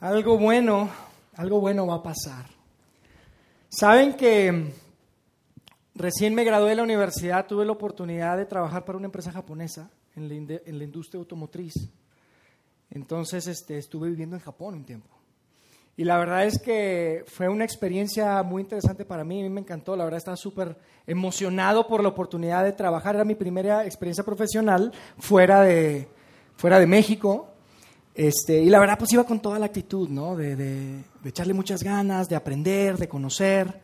algo bueno, algo bueno va a pasar. Saben que recién me gradué de la universidad, tuve la oportunidad de trabajar para una empresa japonesa en la, industria automotriz. Entonces este, estuve viviendo en Japón un tiempo. Y la verdad es que fue una experiencia muy interesante para mí, a mí me encantó, la verdad estaba súper emocionado por la oportunidad de trabajar, era mi primera experiencia profesional fuera de, fuera de México. Este, y la verdad, pues iba con toda la actitud, ¿no? De, echarle muchas ganas, de aprender, de conocer,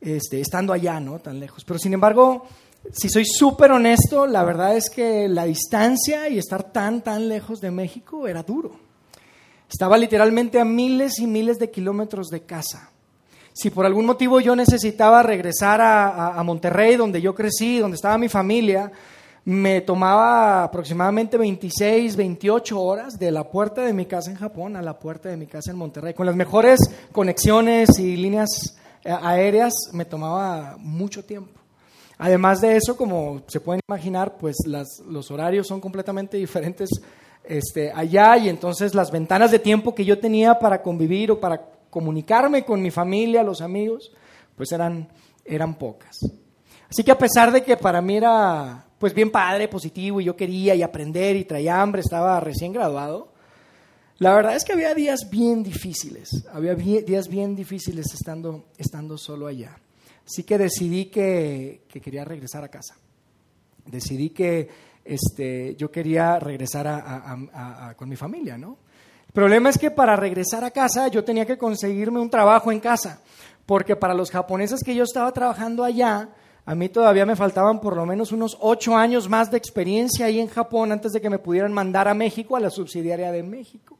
este, estando allá, ¿no? Tan lejos. Pero sin embargo, si soy súper honesto, la verdad es que la distancia y estar tan, tan lejos de México era duro. Estaba literalmente a miles y miles de kilómetros de casa. Si por algún motivo yo necesitaba regresar a Monterrey, donde yo crecí, donde estaba mi familia, me tomaba aproximadamente 26, 28 horas de la puerta de mi casa en Japón a la puerta de mi casa en Monterrey. Con las mejores conexiones y líneas eh, aéreas me tomaba mucho tiempo. Además de eso, como se pueden imaginar, pues los horarios son completamente diferentes este, allá y entonces las ventanas de tiempo que yo tenía para convivir o para comunicarme con mi familia, los amigos, pues eran, eran pocas. Así que a pesar de que para mí era pues bien padre, positivo, y yo quería y aprender y traía hambre, estaba recién graduado. La verdad es que había días bien difíciles, había días bien difíciles estando, estando solo allá. Así que decidí que, quería regresar a casa. Decidí que este, yo quería regresar con mi familia, ¿no? El problema es que para regresar a casa yo tenía que conseguirme un trabajo en casa, porque para los japoneses que yo estaba trabajando allá, a mí todavía me faltaban por lo menos unos ocho años más de experiencia ahí en Japón antes de que me pudieran mandar a México, a la subsidiaria de México.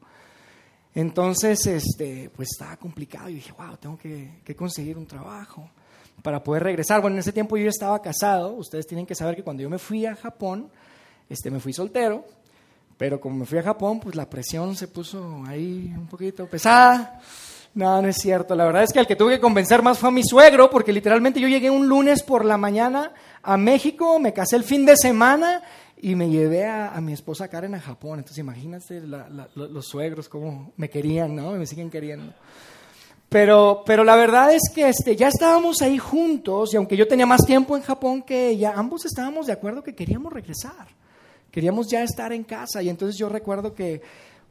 Entonces, este, pues estaba complicado. Y dije, wow, tengo que, conseguir un trabajo para poder regresar. Bueno, en ese tiempo yo estaba casado. Ustedes tienen que saber que cuando yo me fui a Japón, este, me fui soltero. Pero como me fui a Japón, pues la presión se puso ahí un poquito pesada. No, no es cierto. La verdad es que el que tuve que convencer más fue a mi suegro, porque literalmente yo llegué un lunes por la mañana a México, me casé el fin de semana y me llevé a, mi esposa Karen a Japón. Entonces imagínate los suegros cómo me querían, ¿no? Me siguen queriendo. Pero, pero la verdad es que este, ya estábamos ahí juntos y aunque yo tenía más tiempo en Japón que ella, ambos estábamos de acuerdo que queríamos regresar. Queríamos ya estar en casa y entonces yo recuerdo que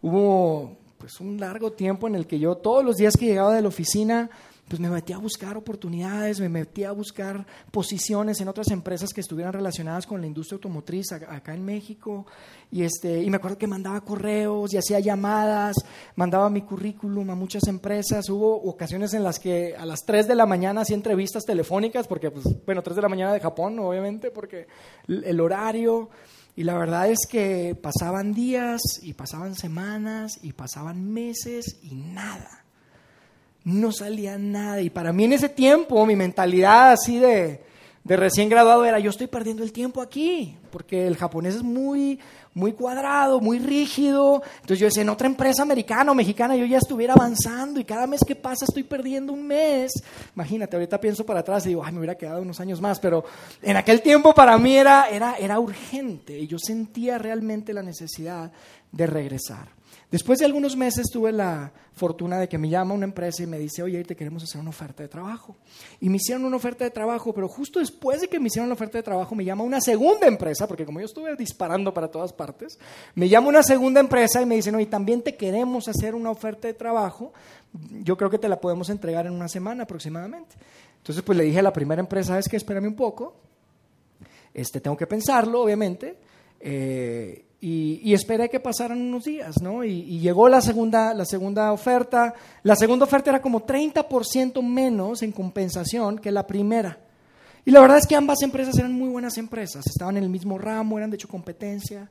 hubo pues un largo tiempo en el que yo todos los días que llegaba de la oficina, pues me metía a buscar oportunidades, me metía a buscar posiciones en otras empresas que estuvieran relacionadas con la industria automotriz acá en México. Y, este, y me acuerdo que mandaba correos y hacía llamadas, mandaba mi currículum a muchas empresas. Hubo ocasiones en las que a las 3 de la mañana hacía entrevistas telefónicas, porque, pues, bueno, 3 de la mañana de Japón, obviamente, porque el horario. Y la verdad es que pasaban días y pasaban semanas y pasaban meses y nada. No salía nada. Y para mí en ese tiempo mi mentalidad así de, de recién graduado era yo estoy perdiendo el tiempo aquí, porque el japonés es muy muy cuadrado, muy rígido. Entonces yo decía, en otra empresa americana o mexicana yo ya estuviera avanzando y cada mes que pasa estoy perdiendo un mes. Imagínate, ahorita pienso para atrás y digo, ay, me hubiera quedado unos años más, pero en aquel tiempo para mí era, era, era urgente y yo sentía realmente la necesidad de regresar. Después de algunos meses tuve la fortuna de que me llama una empresa y me dice, oye, te queremos hacer una oferta de trabajo. Y me hicieron una oferta de trabajo, pero justo después de que me hicieron la oferta de trabajo, me llama una segunda empresa, porque como yo estuve disparando para todas partes, me llama una segunda empresa y me dicen, oye, también te queremos hacer una oferta de trabajo, yo creo que te la podemos entregar en una semana aproximadamente. Entonces, pues le dije a la primera empresa, es que espérame un poco, este, tengo que pensarlo, obviamente. Eh, y, esperé que pasaran unos días, ¿no? Y, llegó la segunda, la segunda oferta. La segunda oferta era como 30% menos en compensación que la primera. Y la verdad es que ambas empresas eran muy buenas empresas, estaban en el mismo ramo, eran de hecho competencia.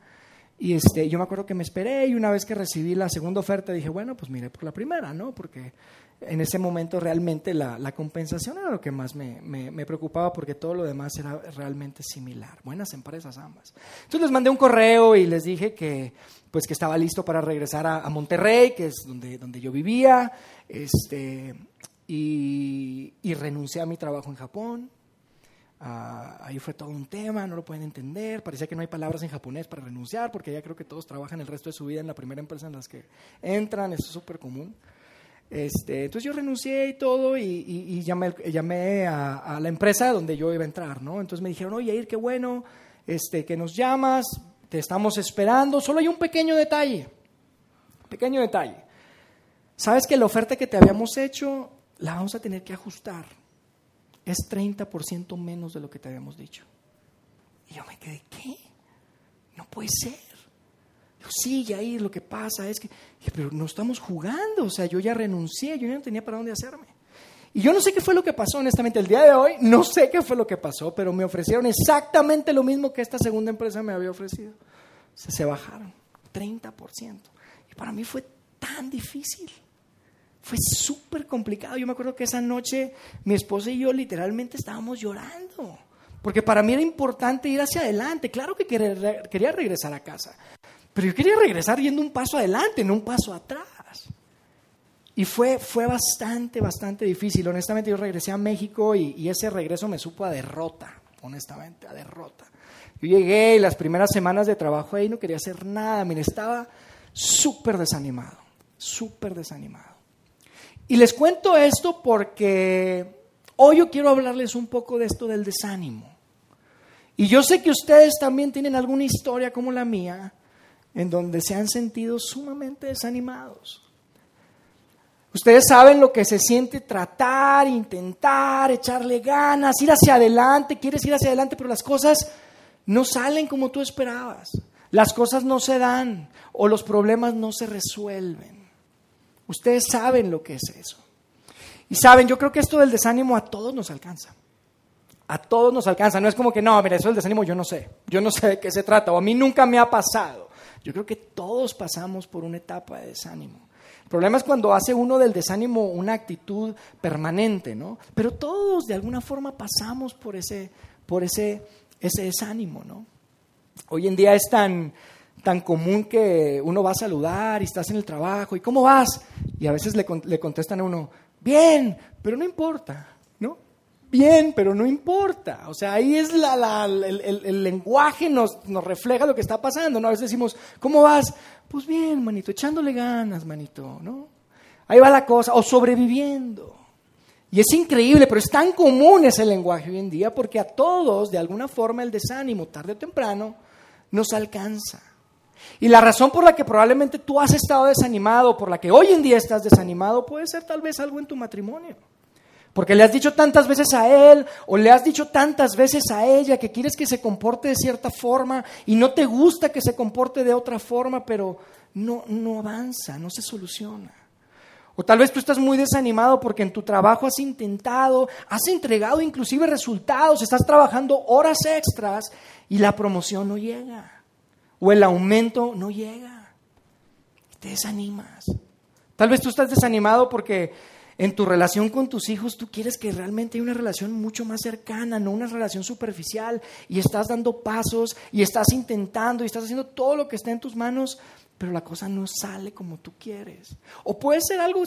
Y este, yo me acuerdo que me esperé y una vez que recibí la segunda oferta dije, bueno, pues miré por la primera, ¿no? Porque en ese momento realmente la, la compensación era lo que más me, me, preocupaba porque todo lo demás era realmente similar. Buenas empresas ambas. Entonces les mandé un correo y les dije que, pues, que estaba listo para regresar a, Monterrey, que es donde, donde yo vivía, este, y, y renuncié a mi trabajo en Japón Ah, ahí fue todo un tema, no lo pueden entender, parecía que no hay palabras en japonés para renunciar, porque ya creo que todos trabajan el resto de su vida en la primera empresa en las que entran, eso es súper común. Este, entonces yo renuncié y todo y, llamé, llamé a, la empresa donde yo iba a entrar, ¿no? Entonces me dijeron, oye, Ir, qué bueno, este, que nos llamas, te estamos esperando, solo hay un pequeño detalle, pequeño detalle. Sabes que la oferta que te habíamos hecho la vamos a tener que ajustar. Es 30% menos de lo que te habíamos dicho. Y yo me quedé, ¿qué? No puede ser. Yo, sí, Yair, lo que pasa es que, pero no estamos jugando, o sea, yo ya renuncié, yo ya no tenía para dónde hacerme. Y yo no sé qué fue lo que pasó, honestamente, el día de hoy, no sé qué fue lo que pasó, pero me ofrecieron exactamente lo mismo que esta segunda empresa me había ofrecido. O sea, se bajaron, 30%. Y para mí fue tan difícil. Fue súper complicado. Yo me acuerdo que esa noche mi esposa y yo literalmente estábamos llorando. Porque para mí era importante ir hacia adelante. Claro que quería regresar a casa. Pero yo quería regresar yendo un paso adelante, no un paso atrás. Y fue, fue bastante, bastante difícil. Honestamente, yo regresé a México y, ese regreso me supo a derrota, honestamente, a derrota. Yo llegué y las primeras semanas de trabajo ahí no quería hacer nada. Mire, estaba súper desanimado, súper desanimado. Y les cuento esto porque hoy yo quiero hablarles un poco de esto del desánimo. Y yo sé que ustedes también tienen alguna historia como la mía en donde se han sentido sumamente desanimados. Ustedes saben lo que se siente tratar, intentar, echarle ganas, ir hacia adelante, quieres ir hacia adelante, pero las cosas no salen como tú esperabas. Las cosas no se dan o los problemas no se resuelven. Ustedes saben lo que es eso. Y saben, yo creo que esto del desánimo a todos nos alcanza. A todos nos alcanza. No es como que, no, mira, eso del desánimo yo no sé. Yo no sé de qué se trata o a mí nunca me ha pasado. Yo creo que todos pasamos por una etapa de desánimo. El problema es cuando hace uno del desánimo una actitud permanente, ¿no? Pero todos de alguna forma pasamos por ese, por ese, ese desánimo, ¿no? Hoy en día es tan, tan común que uno va a saludar y estás en el trabajo y ¿cómo vas? Y a veces le, contestan a uno, bien, pero no importa bien, pero no importa. O sea, ahí es la, el, lenguaje nos, nos refleja lo que está pasando, ¿no? A veces decimos, ¿cómo vas? Pues bien, manito, echándole ganas, manito, ¿no? Ahí va la cosa, o sobreviviendo. Y es increíble, pero es tan común ese lenguaje hoy en día porque a todos, de alguna forma, el desánimo, tarde o temprano, nos alcanza. Y la razón por la que probablemente tú has estado desanimado, por la que hoy en día estás desanimado, puede ser tal vez algo en tu matrimonio. Porque le has dicho tantas veces a él o le has dicho tantas veces a ella que quieres que se comporte de cierta forma y no te gusta que se comporte de otra forma, pero no, no avanza, no se soluciona. O tal vez tú estás muy desanimado porque en tu trabajo has intentado, has entregado inclusive resultados, estás trabajando horas extras y la promoción no llega. O el aumento no llega. te desanimas. Tal vez tú estás desanimado porque en tu relación con tus hijos tú quieres que realmente haya una relación mucho más cercana, no una relación superficial, y estás dando pasos y estás intentando y estás haciendo todo lo que está en tus manos, pero la cosa no sale como tú quieres. O puede ser algo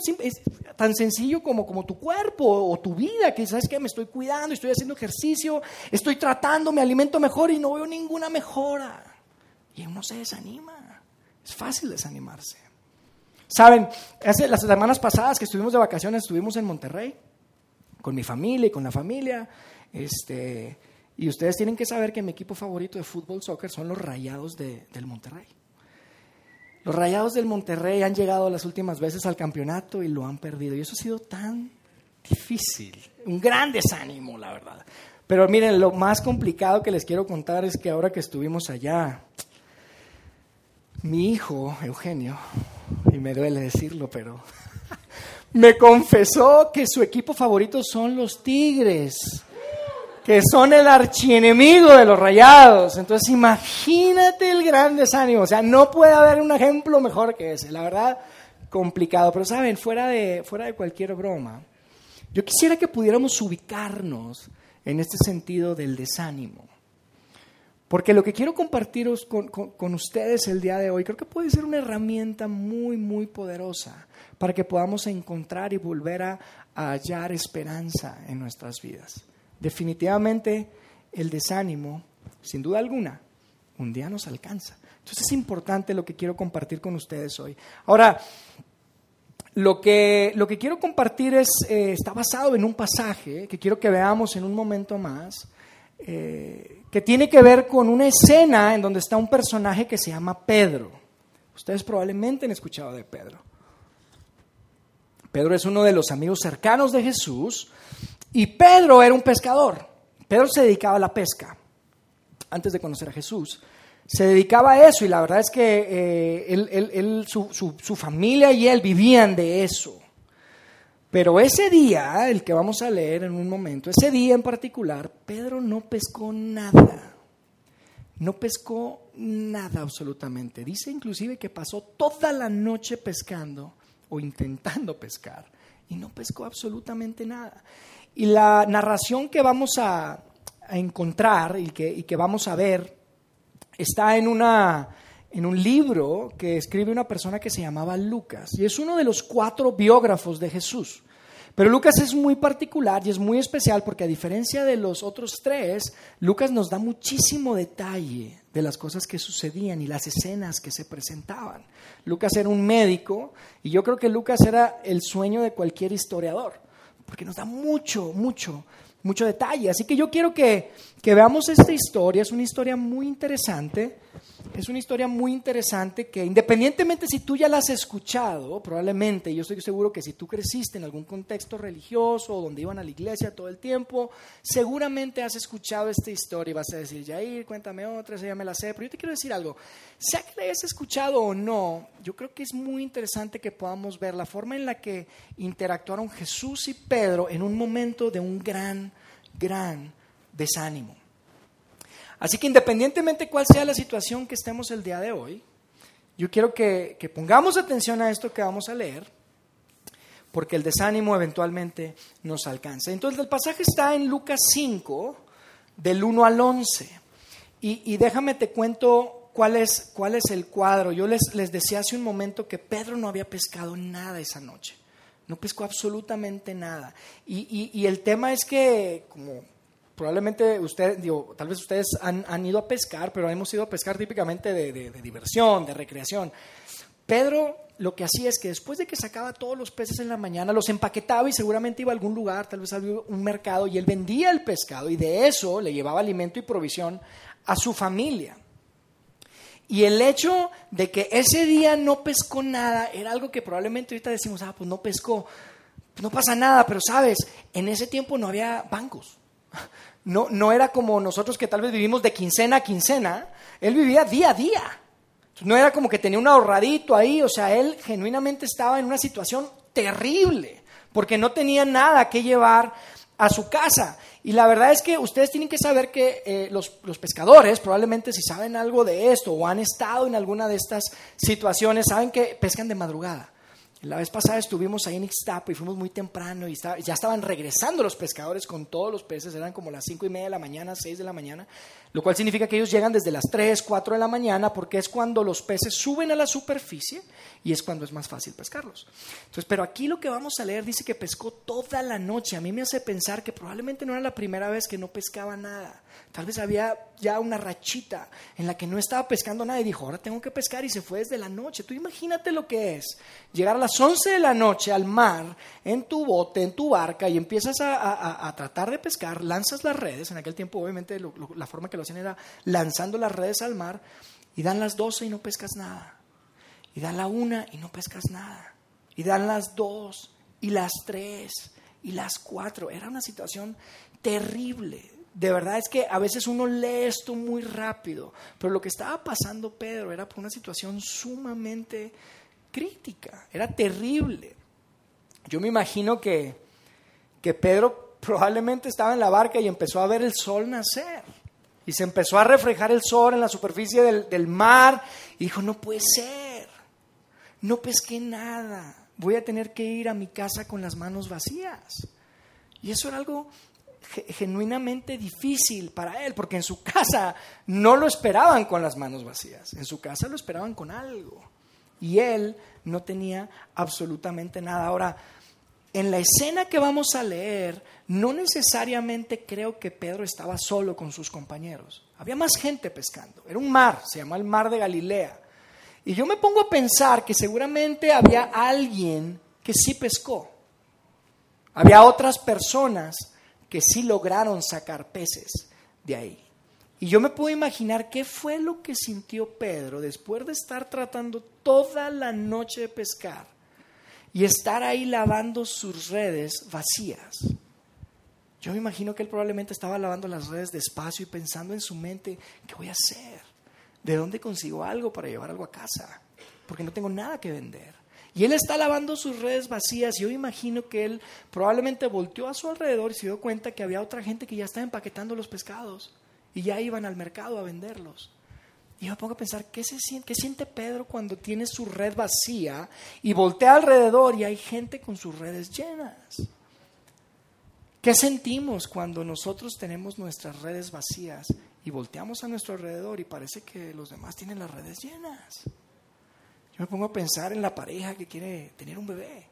tan sencillo como, como tu cuerpo o tu vida, que sabes que me estoy cuidando, estoy haciendo ejercicio, estoy tratando, me alimento mejor y no veo ninguna mejora. Y uno se desanima. Es fácil desanimarse. Saben, hace las semanas pasadas que estuvimos de vacaciones, estuvimos en Monterrey con mi familia y con la familia. Este, y ustedes tienen que saber que mi equipo favorito de fútbol, soccer, son los Rayados del Monterrey. Los Rayados del Monterrey han llegado las últimas veces al campeonato y lo han perdido. Y eso ha sido tan difícil, un gran desánimo, la verdad. Pero miren, lo más complicado que les quiero contar es que ahora que estuvimos allá, mi hijo, Eugenio, y me duele decirlo, pero me confesó que su equipo favorito son los Tigres, que son el archienemigo de los Rayados. Entonces imagínate el gran desánimo, o sea, no puede haber un ejemplo mejor que ese, la verdad, complicado, pero saben, fuera de, fuera de cualquier broma, yo quisiera que pudiéramos ubicarnos en este sentido del desánimo. Porque lo que quiero compartiros con, ustedes el día de hoy creo que puede ser una herramienta muy, muy poderosa para que podamos encontrar y volver a, hallar esperanza en nuestras vidas. Definitivamente el desánimo, sin duda alguna, un día nos alcanza. Entonces es importante lo que quiero compartir con ustedes hoy. Ahora, lo que, lo que quiero compartir es, eh, está basado en un pasaje que quiero que veamos en un momento más, eh, que tiene que ver con una escena en donde está un personaje que se llama Pedro. Ustedes probablemente han escuchado de Pedro. Pedro es uno de los amigos cercanos de Jesús y Pedro era un pescador. Pedro se dedicaba a la pesca antes de conocer a Jesús se dedicaba a eso y la verdad es que eh, él, su, su, familia y él vivían de eso. Pero ese día, el que vamos a leer en un momento, ese día en particular, Pedro no pescó nada. No pescó nada absolutamente. Dice inclusive que pasó toda la noche pescando o intentando pescar y no pescó absolutamente nada. Y la narración que vamos a, encontrar y que, vamos a ver está en un libro que escribe una persona que se llamaba Lucas y es uno de los cuatro biógrafos de Jesús. Pero Lucas es muy particular y es muy especial porque a diferencia de los otros tres, Lucas nos da muchísimo detalle de las cosas que sucedían y las escenas que se presentaban. Lucas era un médico y yo creo que Lucas era el sueño de cualquier historiador, porque nos da mucho, mucho mucho detalle. Así que yo quiero que, veamos esta historia. Es una historia muy interesante. Es una historia muy interesante que independientemente si tú ya la has escuchado, probablemente, yo estoy seguro que si tú creciste en algún contexto religioso o donde iban a la iglesia todo el tiempo, seguramente has escuchado esta historia y vas a decir, Jair, cuéntame otra, esa ya me la sé. Pero yo te quiero decir algo, sea que la hayas escuchado o no, yo creo que es muy interesante que podamos ver la forma en la que interactuaron Jesús y Pedro en un momento de un gran gran desánimo. Así que independientemente cuál sea la situación que estemos el día de hoy, yo quiero que, pongamos atención a esto que vamos a leer, porque el desánimo eventualmente nos alcanza. Entonces el pasaje está en Lucas 5, del 1 al 11. Y, déjame te cuento cuál es, cuál es el cuadro. Yo les, les decía hace un momento que Pedro no había pescado nada esa noche. No pescó absolutamente nada. Y, el tema es que, como probablemente ustedes, digo, tal vez ustedes han, ido a pescar, pero hemos ido a pescar típicamente de, diversión, de recreación. Pedro lo que hacía es que después de que sacaba todos los peces en la mañana, los empaquetaba y seguramente iba a algún lugar, tal vez a un mercado, y él vendía el pescado y de eso le llevaba alimento y provisión a su familia. Y el hecho de que ese día no pescó nada era algo que probablemente ahorita decimos, ah, pues no pescó, no pasa nada, pero sabes, en ese tiempo no había bancos. No, no era como nosotros que tal vez vivimos de quincena a quincena, él vivía día a día. No era como que tenía un ahorradito ahí, o sea, él genuinamente estaba en una situación terrible, porque no tenía nada que llevar a su casa. Y la verdad es que ustedes tienen que saber que eh, los, los, pescadores, probablemente si saben algo de esto o han estado en alguna de estas situaciones, saben que pescan de madrugada. La vez pasada estuvimos ahí en Ixtapa y fuimos muy temprano y ya estaban regresando los pescadores con todos los peces, eran como las cinco y media de la mañana, seis de la mañana, lo cual significa que ellos llegan desde las tres, cuatro de la mañana porque es cuando los peces suben a la superficie y es cuando es más fácil pescarlos. Entonces, pero aquí lo que vamos a leer dice que pescó toda la noche. A mí me hace pensar que probablemente no era la primera vez que no pescaba nada. Tal vez había ya una rachita en la que no estaba pescando nada y dijo, ahora tengo que pescar y se fue desde la noche. Tú imagínate lo que es llegar a las 11 de la noche al mar, en tu bote, en tu barca y empiezas a, tratar de pescar, lanzas las redes. En aquel tiempo obviamente la forma que lo hacían era lanzando las redes al mar y dan las 12 y no pescas nada. Y dan la una y no pescas nada. Y dan las dos y las tres y las cuatro. Era una situación terrible de verdad es que a veces uno lee esto muy rápido, pero lo que estaba pasando Pedro era por una situación sumamente crítica, era terrible. Yo me imagino que, que Pedro probablemente estaba en la barca y empezó a ver el sol nacer. Y se empezó a reflejar el sol en la superficie del, del mar y dijo, no puede ser, no pesqué nada, voy a tener que ir a mi casa con las manos vacías. Y eso era algo genuinamente difícil para él, porque en su casa no lo esperaban con las manos vacías, en su casa lo esperaban con algo. Y él no tenía absolutamente nada. Ahora, en la escena que vamos a leer, no necesariamente creo que Pedro estaba solo con sus compañeros. Había más gente pescando. Era un mar, se llama el mar de Galilea. Y yo me pongo a pensar que seguramente había alguien que sí pescó. Había otras personas que sí lograron sacar peces de ahí. Y yo me puedo imaginar qué fue lo que sintió Pedro después de estar tratando toda la noche de pescar y estar ahí lavando sus redes vacías. Yo me imagino que él probablemente estaba lavando las redes despacio y pensando en su mente, ¿qué voy a hacer? ¿De dónde consigo algo para llevar algo a casa? Porque no tengo nada que vender. Y él está lavando sus redes vacías. Yo imagino que él probablemente volteó a su alrededor y se dio cuenta que había otra gente que ya estaba empaquetando los pescados y ya iban al mercado a venderlos. Y me pongo a pensar, ¿qué, se siente, ¿qué siente Pedro cuando tiene su red vacía y voltea alrededor y hay gente con sus redes llenas? ¿Qué sentimos cuando nosotros tenemos nuestras redes vacías y volteamos a nuestro alrededor y parece que los demás tienen las redes llenas? Yo me pongo a pensar en la pareja que quiere tener un bebé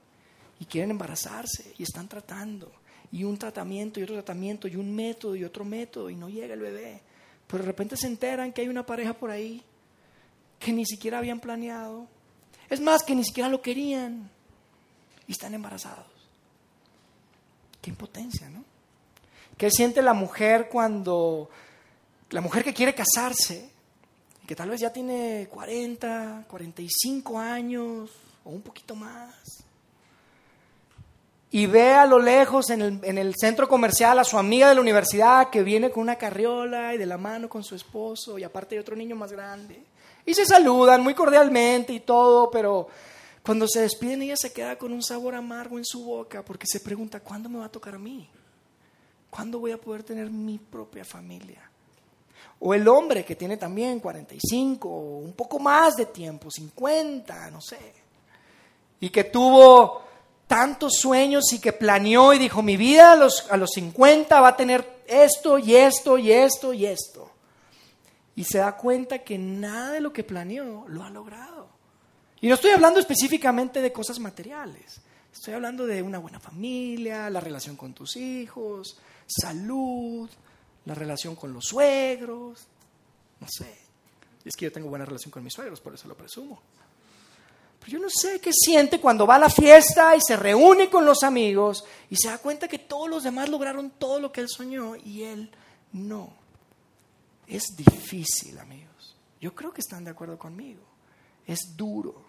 y quieren embarazarse y están tratando y un tratamiento y otro tratamiento y un método y otro método y no llega el bebé pero de repente se enteran que hay una pareja por ahí que ni siquiera habían planeado. Es más, que ni siquiera lo querían y están embarazados. Qué impotencia, ¿no? ¿Qué siente la mujer cuando la mujer que quiere casarse, que tal vez ya tiene 40, 45 años o un poquito más, y ve a lo lejos en el, centro comercial a su amiga de la universidad que viene con una carriola y de la mano con su esposo y aparte hay otro niño más grande. Y se saludan muy cordialmente y todo, pero cuando se despiden ella se queda con un sabor amargo en su boca porque se pregunta, ¿cuándo me va a tocar a mí? ¿Cuándo voy a poder tener mi propia familia? O el hombre que tiene también 45, un poco más de tiempo, 50, no sé, y que tuvo tantos sueños y que planeó y dijo, mi vida a los, a los 50 va a tener esto y esto y esto y esto. Y se da cuenta que nada de lo que planeó lo ha logrado. Y no estoy hablando específicamente de cosas materiales. Estoy hablando de una buena familia, la relación con tus hijos, salud, la relación con los suegros, no sé. es que yo tengo buena relación con mis suegros, por eso lo presumo yo no sé qué siente cuando va a la fiesta y se reúne con los amigos y se da cuenta que todos los demás lograron todo lo que él soñó y él no. Es difícil, amigos. Yo creo que están de acuerdo conmigo. Es duro.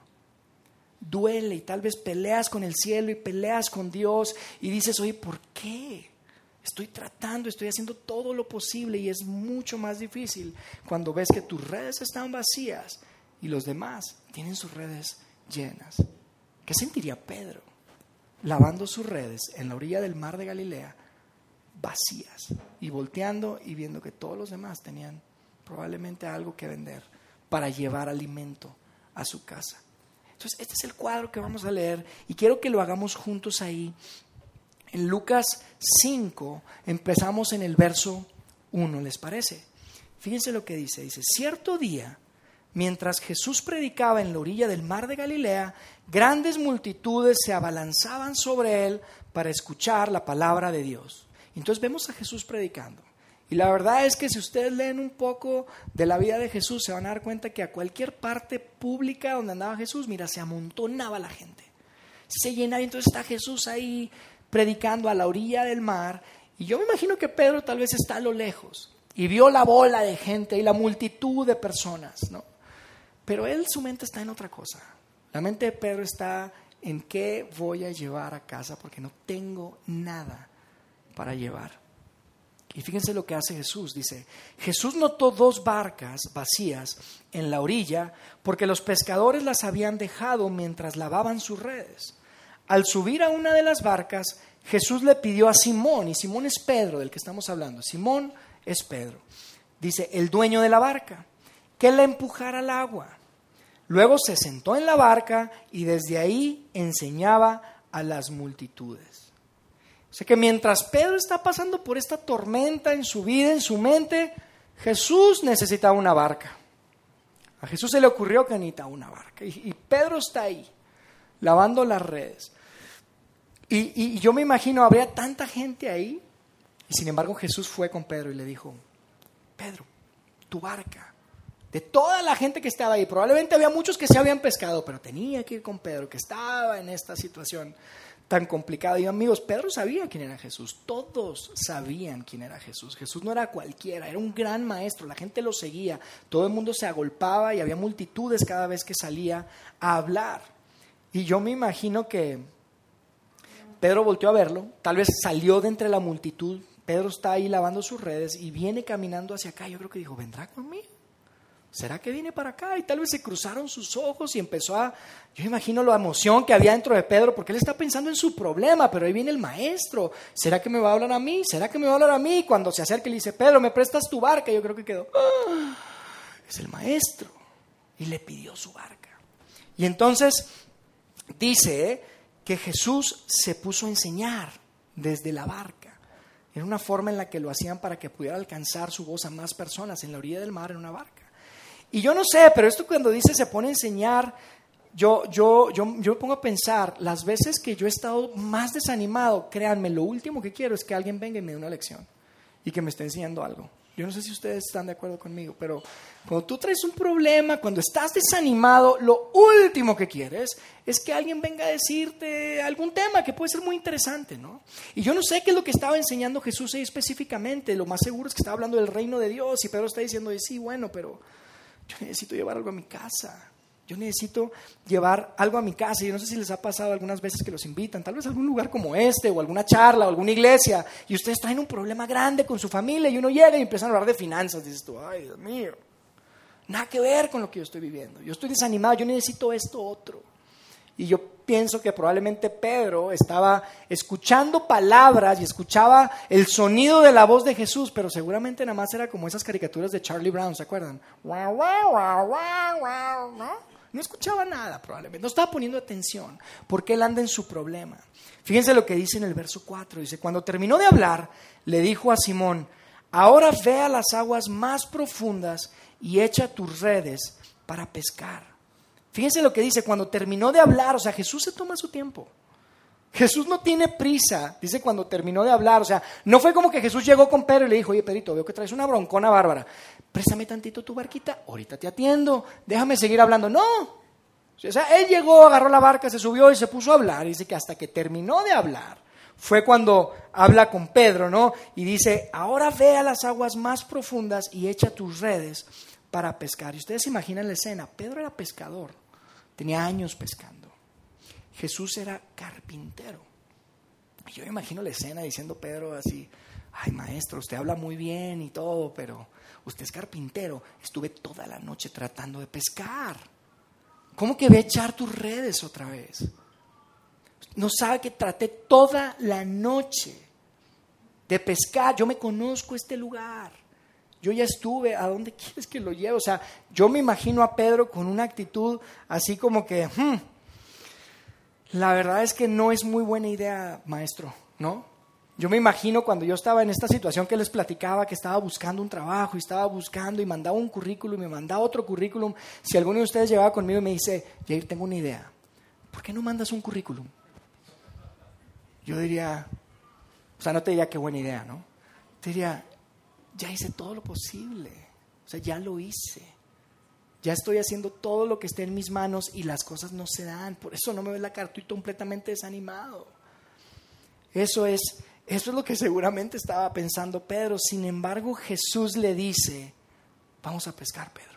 Duele y tal vez peleas con el cielo y peleas con Dios y dices, oye, ¿por qué? Estoy tratando, estoy haciendo todo lo posible y es mucho más difícil cuando ves que tus redes están vacías y los demás tienen sus redes llenas. ¿Qué sentiría Pedro lavando sus redes en la orilla del mar de Galilea vacías y volteando y viendo que todos los demás tenían probablemente algo que vender para llevar alimento a su casa? Entonces, este es el cuadro que vamos a leer y quiero que lo hagamos juntos ahí. En Lucas 5 empezamos en el verso 1, ¿les parece? Fíjense lo que dice. Dice, cierto día Mientras Jesús predicaba en la orilla del mar de Galilea, grandes multitudes se abalanzaban sobre él para escuchar la palabra de Dios. Entonces vemos a Jesús predicando. Y la verdad es que si ustedes leen un poco de la vida de Jesús, se van a dar cuenta que a cualquier parte pública donde andaba Jesús, mira, se amontonaba la gente. Se llenaba y entonces está Jesús ahí predicando a la orilla del mar. Y yo me imagino que Pedro tal vez está a lo lejos y vio la bola de gente y la multitud de personas, ¿no? Pero él, su mente está en otra cosa. La mente de Pedro está en qué voy a llevar a casa porque no tengo nada para llevar. Y fíjense lo que hace Jesús. Dice, Jesús notó dos barcas vacías en la orilla porque los pescadores las habían dejado mientras lavaban sus redes. Al subir a una de las barcas, Jesús le pidió a Simón, y Simón es Pedro del que estamos hablando, Simón es Pedro, dice, el dueño de la barca, que la empujara al agua. Luego se sentó en la barca y desde ahí enseñaba a las multitudes. O sea que mientras Pedro está pasando por esta tormenta en su vida, en su mente, Jesús necesitaba una barca. A Jesús se le ocurrió que necesitaba una barca. Y, Pedro está ahí, lavando las redes. Y, y yo me imagino, habría tanta gente ahí. Y sin embargo Jesús fue con Pedro y le dijo, Pedro, tu barca. De toda la gente que estaba ahí, probablemente había muchos que se habían pescado, pero tenía que ir con Pedro, que estaba en esta situación tan complicada. Y amigos, Pedro sabía quién era Jesús, todos sabían quién era Jesús. Jesús no era cualquiera, era un gran maestro, la gente lo seguía, todo el mundo se agolpaba y había multitudes cada vez que salía a hablar. Y yo me imagino que Pedro volteó a verlo, tal vez salió de entre la multitud, Pedro está ahí lavando sus redes y viene caminando hacia acá. Yo creo que dijo, ¿vendrá conmigo? ¿Será que viene para acá? Y tal vez se cruzaron sus ojos y empezó a... Yo imagino la emoción que había dentro de Pedro, porque él está pensando en su problema, pero ahí viene el maestro. ¿Será que me va a hablar a mí? ¿Será que me va a hablar a mí? Cuando se acerca y le dice, Pedro, ¿me prestas tu barca? Yo creo que quedó, ah, es el maestro. Y le pidió su barca. Y entonces dice que Jesús se puso a enseñar desde la barca. Era una forma en la que lo hacían para que pudiera alcanzar su voz a más personas en la orilla del mar en una barca. Y yo no sé, pero esto cuando dice se pone a enseñar, yo, yo, yo, yo me pongo a pensar, las veces que yo he estado más desanimado, créanme, lo último que quiero es que alguien venga y me dé una lección y que me esté enseñando algo. Yo no sé si ustedes están de acuerdo conmigo, pero cuando tú traes un problema, cuando estás desanimado, lo último que quieres es que alguien venga a decirte algún tema que puede ser muy interesante, ¿no? Y yo no sé qué es lo que estaba enseñando Jesús ahí específicamente, lo más seguro es que estaba hablando del reino de Dios y Pedro está diciendo, sí, bueno, pero yo necesito llevar algo a mi casa. Yo necesito llevar algo a mi casa. Y no sé si les ha pasado algunas veces que los invitan, tal vez a algún lugar como este, o alguna charla, o alguna iglesia, y ustedes traen un problema grande con su familia, y uno llega y empiezan a hablar de finanzas. Dices tú, ay, Dios mío, nada que ver con lo que yo estoy viviendo. Yo estoy desanimado, yo necesito esto otro. Y yo pienso que probablemente Pedro estaba escuchando palabras y escuchaba el sonido de la voz de Jesús, pero seguramente nada más era como esas caricaturas de Charlie Brown, ¿se acuerdan? No escuchaba nada probablemente, no estaba poniendo atención porque él anda en su problema. Fíjense lo que dice en el verso 4, dice, cuando terminó de hablar, le dijo a Simón, ahora ve a las aguas más profundas y echa tus redes para pescar. Fíjense lo que dice, cuando terminó de hablar, o sea, Jesús se toma su tiempo. Jesús no tiene prisa, dice cuando terminó de hablar, o sea, no fue como que Jesús llegó con Pedro y le dijo, oye Pedrito, veo que traes una broncona bárbara, préstame tantito tu barquita, ahorita te atiendo, déjame seguir hablando. No, o sea, él llegó, agarró la barca, se subió y se puso a hablar, dice que hasta que terminó de hablar, fue cuando habla con Pedro, ¿no? Y dice, ahora ve a las aguas más profundas y echa tus redes para pescar. Y ustedes se imaginan la escena, Pedro era pescador, tenía años pescando. Jesús era carpintero. Y yo me imagino la escena diciendo Pedro así, ay maestro, usted habla muy bien y todo, pero usted es carpintero. Estuve toda la noche tratando de pescar. ¿Cómo que ve a echar tus redes otra vez? No sabe que traté toda la noche de pescar. Yo me conozco este lugar. Yo ya estuve. ¿A dónde quieres que lo lleve? O sea, yo me imagino a Pedro con una actitud así como que, hmm, la verdad es que no es muy buena idea, maestro, ¿no? Yo me imagino cuando yo estaba en esta situación que les platicaba, que estaba buscando un trabajo y estaba buscando y mandaba un currículum y me mandaba otro currículum. Si alguno de ustedes llevaba conmigo y me dice, Jair, tengo una idea, ¿por qué no mandas un currículum? Yo diría, o sea, no te diría qué buena idea, ¿no? Te diría, ya hice todo lo posible, o sea, ya lo hice. Ya estoy haciendo todo lo que esté en mis manos y las cosas no se dan. Por eso no me ves la cara, estoy completamente desanimado. Eso es, eso es lo que seguramente estaba pensando Pedro. Sin embargo, Jesús le dice, vamos a pescar, Pedro.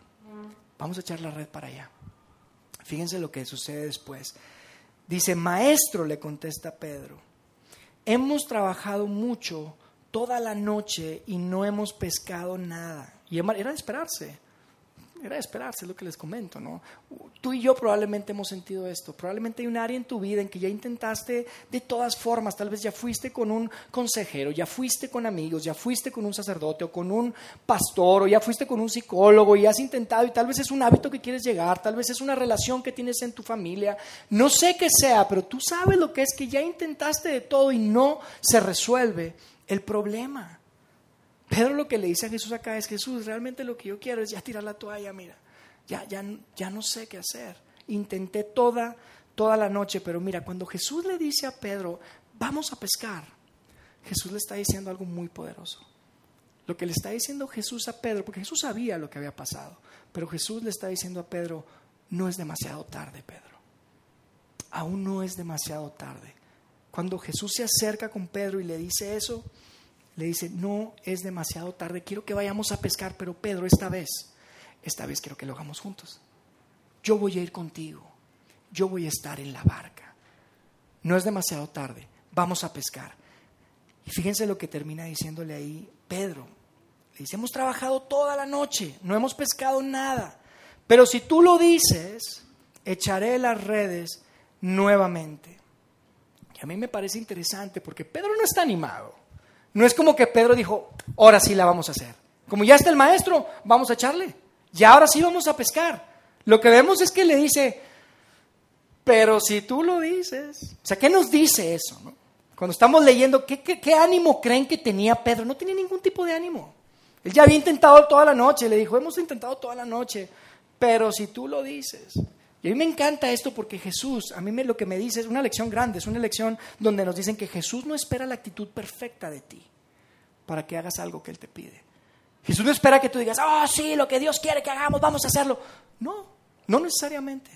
Vamos a echar la red para allá. Fíjense lo que sucede después. Dice, maestro, le contesta Pedro, hemos trabajado mucho toda la noche y no hemos pescado nada. Y era de esperarse. Era de esperarse, lo que les comento, ¿no? Tú y yo probablemente hemos sentido esto. Probablemente hay un área en tu vida en que ya intentaste de todas formas. Tal vez ya fuiste con un consejero, ya fuiste con amigos, ya fuiste con un sacerdote o con un pastor o ya fuiste con un psicólogo y has intentado y tal vez es un hábito que quieres llegar, tal vez es una relación que tienes en tu familia. No sé qué sea, pero tú sabes lo que es que ya intentaste de todo y no se resuelve el problema. Pedro lo que le dice a Jesús acá es, Jesús, realmente lo que yo quiero es ya tirar la toalla, mira, ya, ya, ya no sé qué hacer. Intenté toda, toda la noche, pero mira, cuando Jesús le dice a Pedro, vamos a pescar, Jesús le está diciendo algo muy poderoso. Lo que le está diciendo Jesús a Pedro, porque Jesús sabía lo que había pasado, pero Jesús le está diciendo a Pedro, no es demasiado tarde, Pedro. Aún no es demasiado tarde. Cuando Jesús se acerca con Pedro y le dice eso, le dice, no es demasiado tarde, quiero que vayamos a pescar, pero Pedro, esta vez, esta vez quiero que lo hagamos juntos. Yo voy a ir contigo, yo voy a estar en la barca. No es demasiado tarde, vamos a pescar. Y fíjense lo que termina diciéndole ahí Pedro. Le dice, hemos trabajado toda la noche, no hemos pescado nada, pero si tú lo dices, echaré las redes nuevamente. Y a mí me parece interesante porque Pedro no está animado. No es como que Pedro dijo, ahora sí la vamos a hacer. Como ya está el maestro, vamos a echarle. Y ahora sí vamos a pescar. Lo que vemos es que le dice, pero si tú lo dices. O sea, ¿qué nos dice eso? Cuando estamos leyendo, ¿qué, qué ánimo creen que tenía Pedro? No tenía ningún tipo de ánimo. Él ya había intentado toda la noche. Le dijo, hemos intentado toda la noche. Pero si tú lo dices. Y a mí me encanta esto porque Jesús, a mí me, lo que me dice es una lección grande, es una lección donde nos dicen que Jesús no espera la actitud perfecta de ti para que hagas algo que Él te pide. Jesús no espera que tú digas, oh sí, lo que Dios quiere que hagamos, vamos a hacerlo. No, no necesariamente.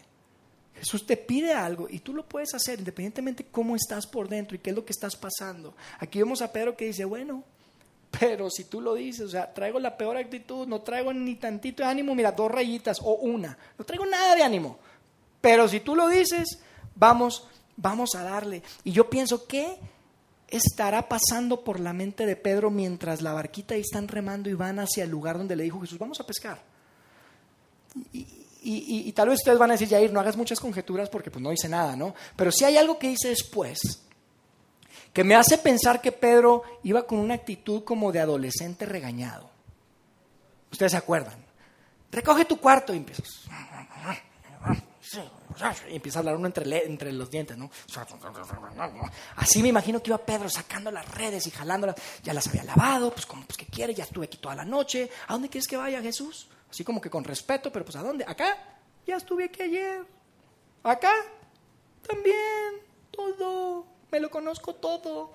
Jesús te pide algo y tú lo puedes hacer independientemente cómo estás por dentro y qué es lo que estás pasando. Aquí vemos a Pedro que dice, bueno, pero si tú lo dices, o sea, traigo la peor actitud, no traigo ni tantito de ánimo, mira, dos rayitas o una, no traigo nada de ánimo. Pero si tú lo dices, vamos, vamos a darle. Y yo pienso, ¿qué estará pasando por la mente de Pedro mientras la barquita ahí están remando y van hacia el lugar donde le dijo Jesús, vamos a pescar? Y, tal vez ustedes van a decir, Jair, no hagas muchas conjeturas porque pues no dice nada, ¿no? Pero si hay algo que dice después, que me hace pensar que Pedro iba con una actitud como de adolescente regañado. Ustedes se acuerdan. Recoge tu cuarto y empiezas. Y empieza a hablar uno entre, entre los dientes, ¿no? Así me imagino que iba Pedro sacando las redes y jalándolas. Ya las había lavado, pues como, pues ¿qué quiere? Ya estuve aquí toda la noche. ¿A dónde quieres que vaya Jesús? Así como que con respeto, pero pues ¿a dónde? ¿Acá? Ya estuve aquí ayer. ¿Acá? También. Todo. Me lo conozco todo.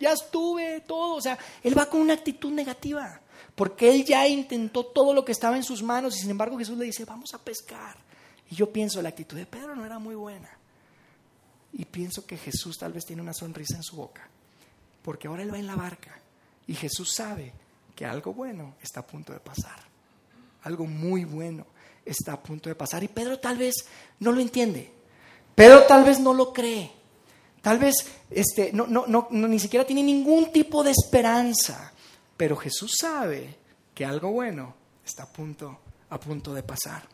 Ya estuve, todo. O sea, él va con una actitud negativa. Porque él ya intentó todo lo que estaba en sus manos y sin embargo Jesús le dice, vamos a pescar. Y yo pienso, la actitud de Pedro no era muy buena. Y pienso que Jesús tal vez tiene una sonrisa en su boca, porque ahora él va en la barca y Jesús sabe que algo bueno está a punto de pasar. Algo muy bueno está a punto de pasar. Y Pedro tal vez no lo entiende. Pedro tal vez no lo cree. Tal vez este, no, no, no, ni siquiera tiene ningún tipo de esperanza. Pero Jesús sabe que algo bueno está a punto, a punto de pasar.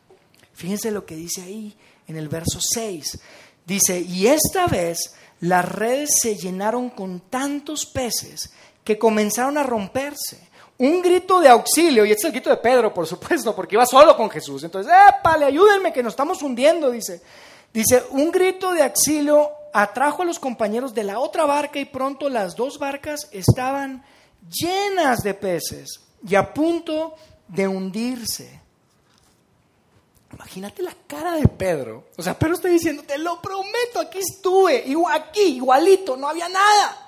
Fíjense lo que dice ahí en el verso 6. Dice, y esta vez las redes se llenaron con tantos peces que comenzaron a romperse. Un grito de auxilio, y este es el grito de Pedro, por supuesto, porque iba solo con Jesús. Entonces, épale, ayúdenme que nos estamos hundiendo, dice. Dice, un grito de auxilio atrajo a los compañeros de la otra barca y pronto las dos barcas estaban llenas de peces y a punto de hundirse. Imagínate la cara de Pedro. O sea, Pedro está diciendo, te lo prometo, aquí estuve, igual, aquí, igualito, no había nada.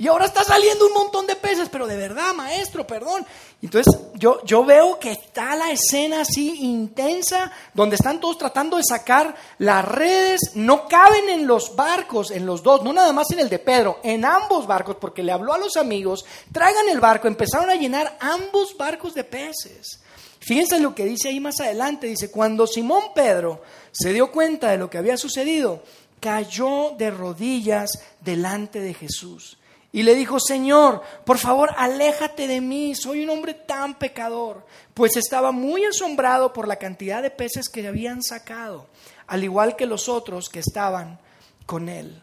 Y ahora está saliendo un montón de peces, pero de verdad, maestro, perdón. Entonces yo, yo veo que está la escena así intensa, donde están todos tratando de sacar las redes, no caben en los barcos, en los dos, no nada más en el de Pedro, en ambos barcos, porque le habló a los amigos, traigan el barco, empezaron a llenar ambos barcos de peces. Fíjense lo que dice ahí más adelante. Dice, cuando Simón Pedro se dio cuenta de lo que había sucedido, cayó de rodillas delante de Jesús. Y le dijo, Señor, por favor, aléjate de mí, soy un hombre tan pecador. Pues estaba muy asombrado por la cantidad de peces que habían sacado, al igual que los otros que estaban con él.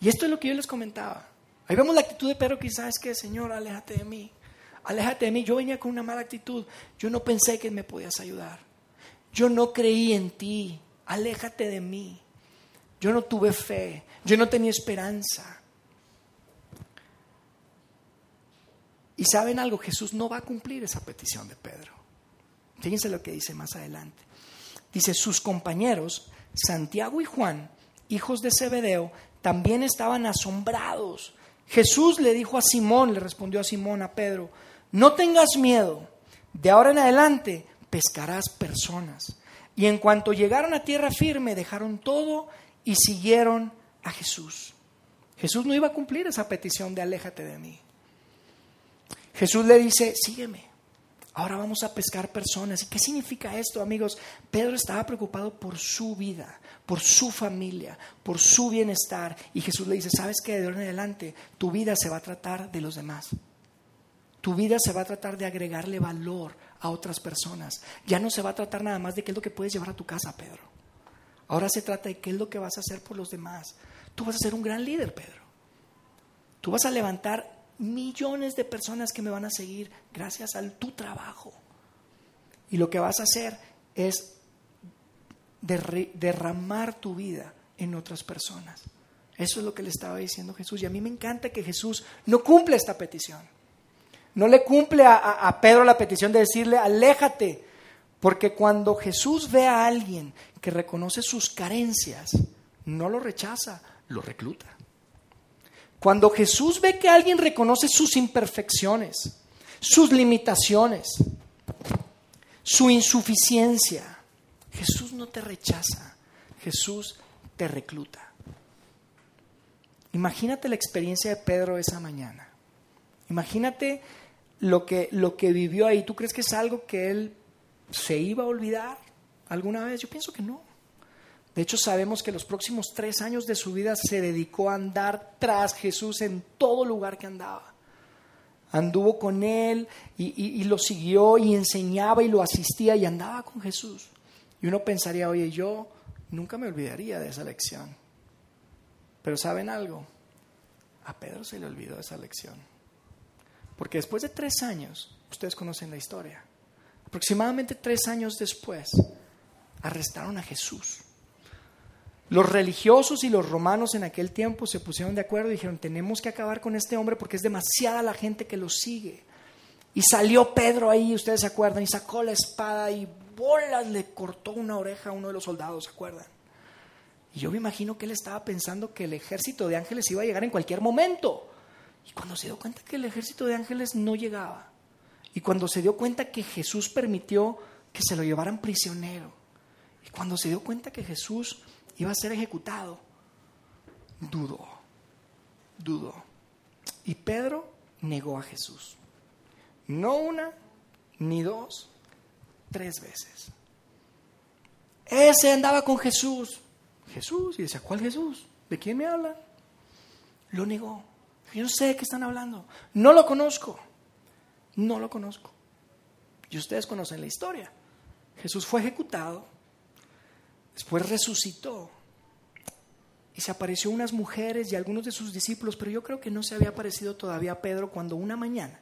Y esto es lo que yo les comentaba. Ahí vemos la actitud de Pedro, quizás que, Señor, aléjate de mí aléjate de mí. Yo venía con una mala actitud. Yo no pensé que me podías ayudar. Yo no creí en ti. Aléjate de mí. Yo no tuve fe. Yo no tenía esperanza. Y saben algo, Jesús no va a cumplir esa petición de Pedro. Fíjense lo que dice más adelante. Dice, sus compañeros Santiago y Juan, hijos de Zebedeo, también estaban asombrados. Jesús le dijo a Simón, le respondió a Simón, a Pedro, no tengas miedo, de ahora en adelante pescarás personas. Y en cuanto llegaron a tierra firme, dejaron todo y siguieron a Jesús. Jesús no iba a cumplir esa petición de aléjate de mí. Jesús le dice, sígueme. Ahora vamos a pescar personas. ¿Y qué significa esto, amigos? Pedro estaba preocupado por su vida, por su familia, por su bienestar. Y Jesús le dice, ¿sabes qué? De ahora en adelante tu vida se va a tratar de los demás. Tu vida se va a tratar de agregarle valor a otras personas. Ya no se va a tratar nada más de qué es lo que puedes llevar a tu casa, Pedro. Ahora se trata de qué es lo que vas a hacer por los demás. Tú vas a ser un gran líder, Pedro. Tú vas a levantar millones de personas que me van a seguir gracias a tu trabajo. Y lo que vas a hacer es derramar tu vida en otras personas. Eso es lo que le estaba diciendo Jesús. Y a mí me encanta que Jesús no cumple esta petición. No le cumple a, Pedro la petición de decirle, aléjate. Porque cuando Jesús ve a alguien que reconoce sus carencias, no lo rechaza, lo recluta. Cuando Jesús ve que alguien reconoce sus imperfecciones, sus limitaciones, su insuficiencia, Jesús no te rechaza, Jesús te recluta. Imagínate la experiencia de Pedro esa mañana. Imagínate lo que, lo que vivió ahí. ¿Tú crees que es algo que él se iba a olvidar alguna vez? Yo pienso que no. De hecho, sabemos que los próximos tres años de su vida se dedicó a andar tras Jesús en todo lugar que andaba. Anduvo con él y, lo siguió y enseñaba y lo asistía y andaba con Jesús. Y uno pensaría, oye, yo nunca me olvidaría de esa lección. Pero ¿saben algo? A Pedro se le olvidó esa lección. Porque después de tres años, ustedes conocen la historia, aproximadamente tres años después, arrestaron a Jesús. Los religiosos y los romanos en aquel tiempo se pusieron de acuerdo y dijeron, tenemos que acabar con este hombre porque es demasiada la gente que lo sigue. Y salió Pedro ahí, ustedes se acuerdan, y sacó la espada y bolas le cortó una oreja a uno de los soldados, ¿se acuerdan? Y yo me imagino que él estaba pensando que el ejército de ángeles iba a llegar en cualquier momento. Y cuando se dio cuenta que el ejército de ángeles no llegaba, y cuando se dio cuenta que Jesús permitió que se lo llevaran prisionero, y cuando se dio cuenta que Jesús iba a ser ejecutado. Dudó, dudó. Y Pedro negó a Jesús. No una, ni dos, tres veces. Ese andaba con Jesús. Jesús, y decía, ¿cuál Jesús? ¿De quién me hablan? Lo negó. Yo no sé de qué están hablando. No lo conozco. No lo conozco. Y ustedes conocen la historia. Jesús fue ejecutado Después resucitó y se apareció unas mujeres y algunos de sus discípulos, pero yo creo que no se había aparecido todavía Pedro cuando una mañana,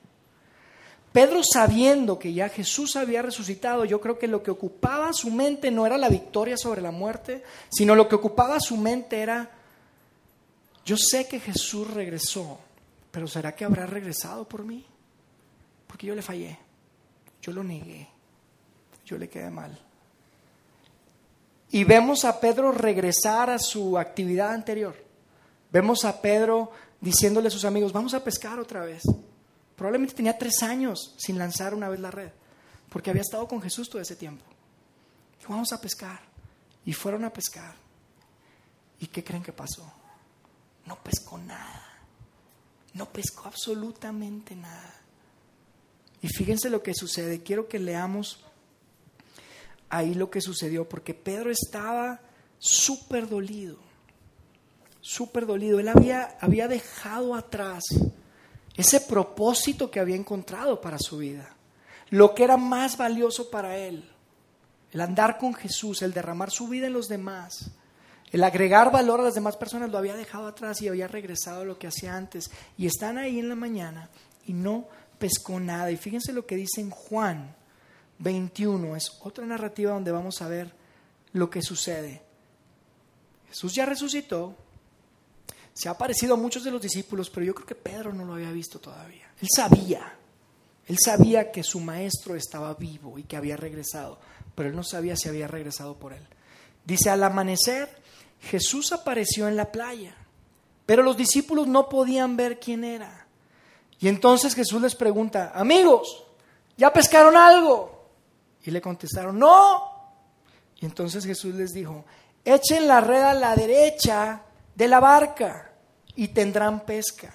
Pedro sabiendo que ya Jesús había resucitado, yo creo que lo que ocupaba su mente no era la victoria sobre la muerte, sino lo que ocupaba su mente era, yo sé que Jesús regresó, pero ¿será que habrá regresado por mí? Porque yo le fallé, yo lo negué, yo le quedé mal. Y vemos a Pedro regresar a su actividad anterior. Vemos a Pedro diciéndole a sus amigos, vamos a pescar otra vez. Probablemente tenía tres años sin lanzar una vez la red, porque había estado con Jesús todo ese tiempo. Dijo, vamos a pescar. Y fueron a pescar. ¿Y qué creen que pasó? No pescó nada. No pescó absolutamente nada. Y fíjense lo que sucede. Quiero que leamos ahí lo que sucedió, porque Pedro estaba súper dolido, súper dolido. Él había, había dejado atrás ese propósito que había encontrado para su vida, lo que era más valioso para él, el andar con Jesús, el derramar su vida en los demás. El agregar valor a las demás personas lo había dejado atrás y había regresado a lo que hacía antes. Y están ahí en la mañana y no pescó nada. Y fíjense lo que dice en Juan 21 es otra narrativa donde vamos a ver lo que sucede. Jesús ya resucitó, se ha aparecido a muchos de los discípulos, pero yo creo que Pedro no lo había visto todavía. Él sabía, él sabía que su maestro estaba vivo y que había regresado, pero él no sabía si había regresado por él. Dice, al amanecer, Jesús apareció en la playa, pero los discípulos no podían ver quién era. Y entonces Jesús les pregunta, amigos, ¿ya pescaron algo? Y le contestaron, no. Y entonces Jesús les dijo, echen la red a la derecha de la barca y tendrán pesca.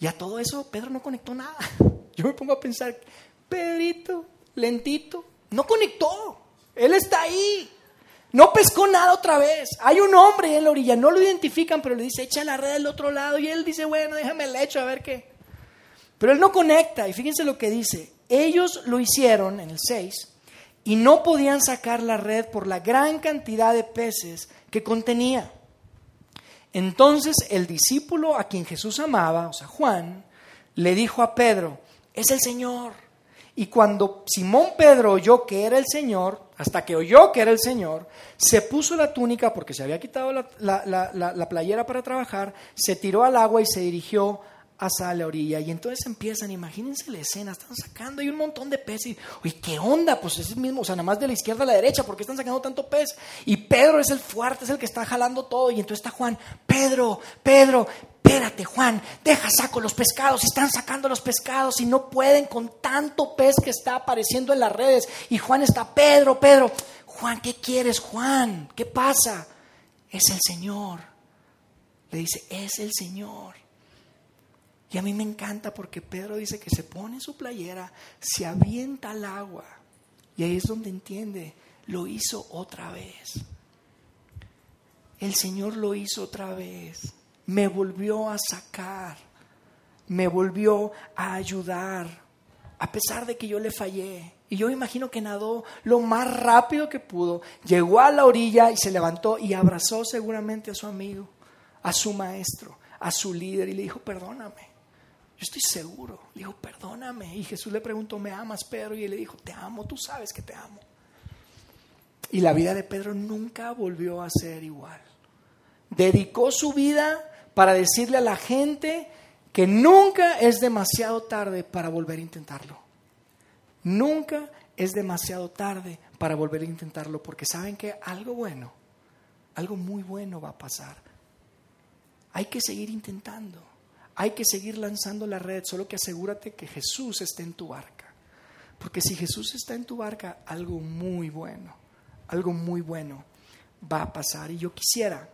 Y a todo eso Pedro no conectó nada. Yo me pongo a pensar, Pedrito, lentito, no conectó. Él está ahí. No pescó nada otra vez. Hay un hombre en la orilla, no lo identifican, pero le dice, echa la red del otro lado. Y él dice, bueno, déjame el hecho, a ver qué. Pero él no conecta. Y fíjense lo que dice. Ellos lo hicieron en el 6 y no podían sacar la red por la gran cantidad de peces que contenía. Entonces el discípulo a quien Jesús amaba, o sea, Juan, le dijo a Pedro, es el Señor. Y cuando Simón Pedro oyó que era el Señor, hasta que oyó que era el Señor, se puso la túnica porque se había quitado la, playera para trabajar, se tiró al agua y se dirigió hacia la orilla. Y entonces empiezan, imagínense la escena, están sacando, hay un montón de peces. Oye, ¿qué onda? Pues es el mismo, o sea, nada más de la izquierda a la derecha, ¿por qué están sacando tanto pez? Y Pedro es el fuerte, es el que está jalando todo. Y entonces está Juan, Pedro, Pedro, espérate Juan, deja saco los pescados, están sacando los pescados y no pueden con tanto pez que está apareciendo en las redes. Y Juan está, Pedro, Pedro, Juan, ¿qué quieres Juan? ¿Qué pasa? Es el Señor. Le dice, es el Señor. Y a mí me encanta porque Pedro dice que se pone su playera, se avienta al agua. Y ahí es donde entiende, lo hizo otra vez. El Señor lo hizo otra vez me volvió a sacar, me volvió a ayudar, a pesar de que yo le fallé. Y yo imagino que nadó lo más rápido que pudo, llegó a la orilla y se levantó y abrazó seguramente a su amigo, a su maestro, a su líder y le dijo, perdóname. Yo estoy seguro. Le dijo, perdóname. Y Jesús le preguntó, ¿me amas, Pedro? Y él le dijo, te amo, tú sabes que te amo. Y la vida de Pedro nunca volvió a ser igual. Dedicó su vida para decirle a la gente que nunca es demasiado tarde para volver a intentarlo. Nunca es demasiado tarde para volver a intentarlo, porque saben que algo bueno, algo muy bueno va a pasar. Hay que seguir intentando, hay que seguir lanzando la red, solo que asegúrate que Jesús esté en tu barca. Porque si Jesús está en tu barca, algo muy bueno, algo muy bueno va a pasar. Y yo quisiera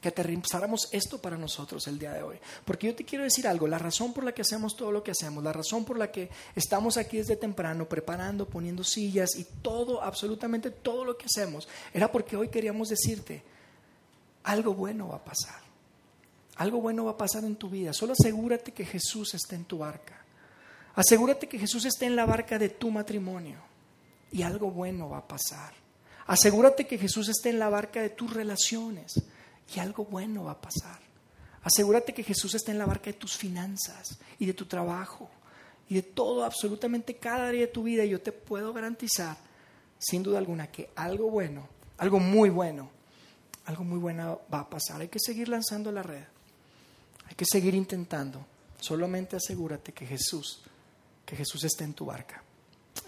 que aterrizáramos esto para nosotros el día de hoy. Porque yo te quiero decir algo, la razón por la que hacemos todo lo que hacemos, la razón por la que estamos aquí desde temprano preparando, poniendo sillas y todo, absolutamente todo lo que hacemos, era porque hoy queríamos decirte, algo bueno va a pasar. Algo bueno va a pasar en tu vida. Solo asegúrate que Jesús esté en tu barca. Asegúrate que Jesús esté en la barca de tu matrimonio. Y algo bueno va a pasar. Asegúrate que Jesús esté en la barca de tus relaciones y algo bueno va a pasar. Asegúrate que Jesús está en la barca de tus finanzas y de tu trabajo y de todo, absolutamente cada día de tu vida. Y yo te puedo garantizar, sin duda alguna, que algo bueno, algo muy bueno, algo muy bueno va a pasar. Hay que seguir lanzando la red. Hay que seguir intentando. Solamente asegúrate que Jesús, que Jesús esté en tu barca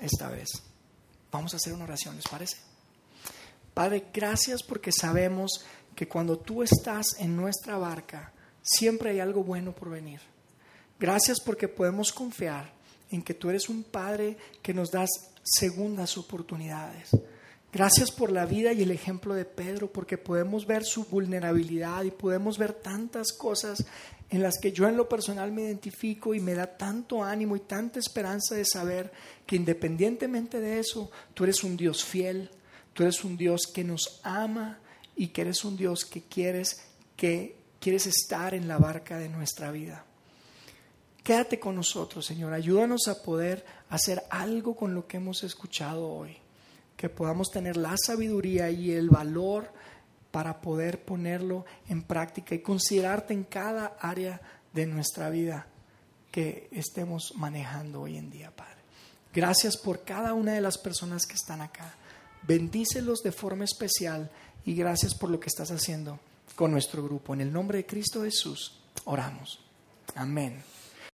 esta vez. Vamos a hacer una oración, ¿les parece? Padre, gracias porque sabemos que cuando tú estás en nuestra barca, siempre hay algo bueno por venir. Gracias porque podemos confiar en que tú eres un Padre que nos das segundas oportunidades. Gracias por la vida y el ejemplo de Pedro, porque podemos ver su vulnerabilidad y podemos ver tantas cosas en las que yo en lo personal me identifico y me da tanto ánimo y tanta esperanza de saber que independientemente de eso, tú eres un Dios fiel, tú eres un Dios que nos ama y que eres un Dios que quieres que quieres estar en la barca de nuestra vida. Quédate con nosotros, Señor. Ayúdanos a poder hacer algo con lo que hemos escuchado hoy. Que podamos tener la sabiduría y el valor para poder ponerlo en práctica y considerarte en cada área de nuestra vida que estemos manejando hoy en día, Padre. Gracias por cada una de las personas que están acá. Bendícelos de forma especial y gracias por lo que estás haciendo con nuestro grupo. En el nombre de Cristo Jesús, oramos. Amén.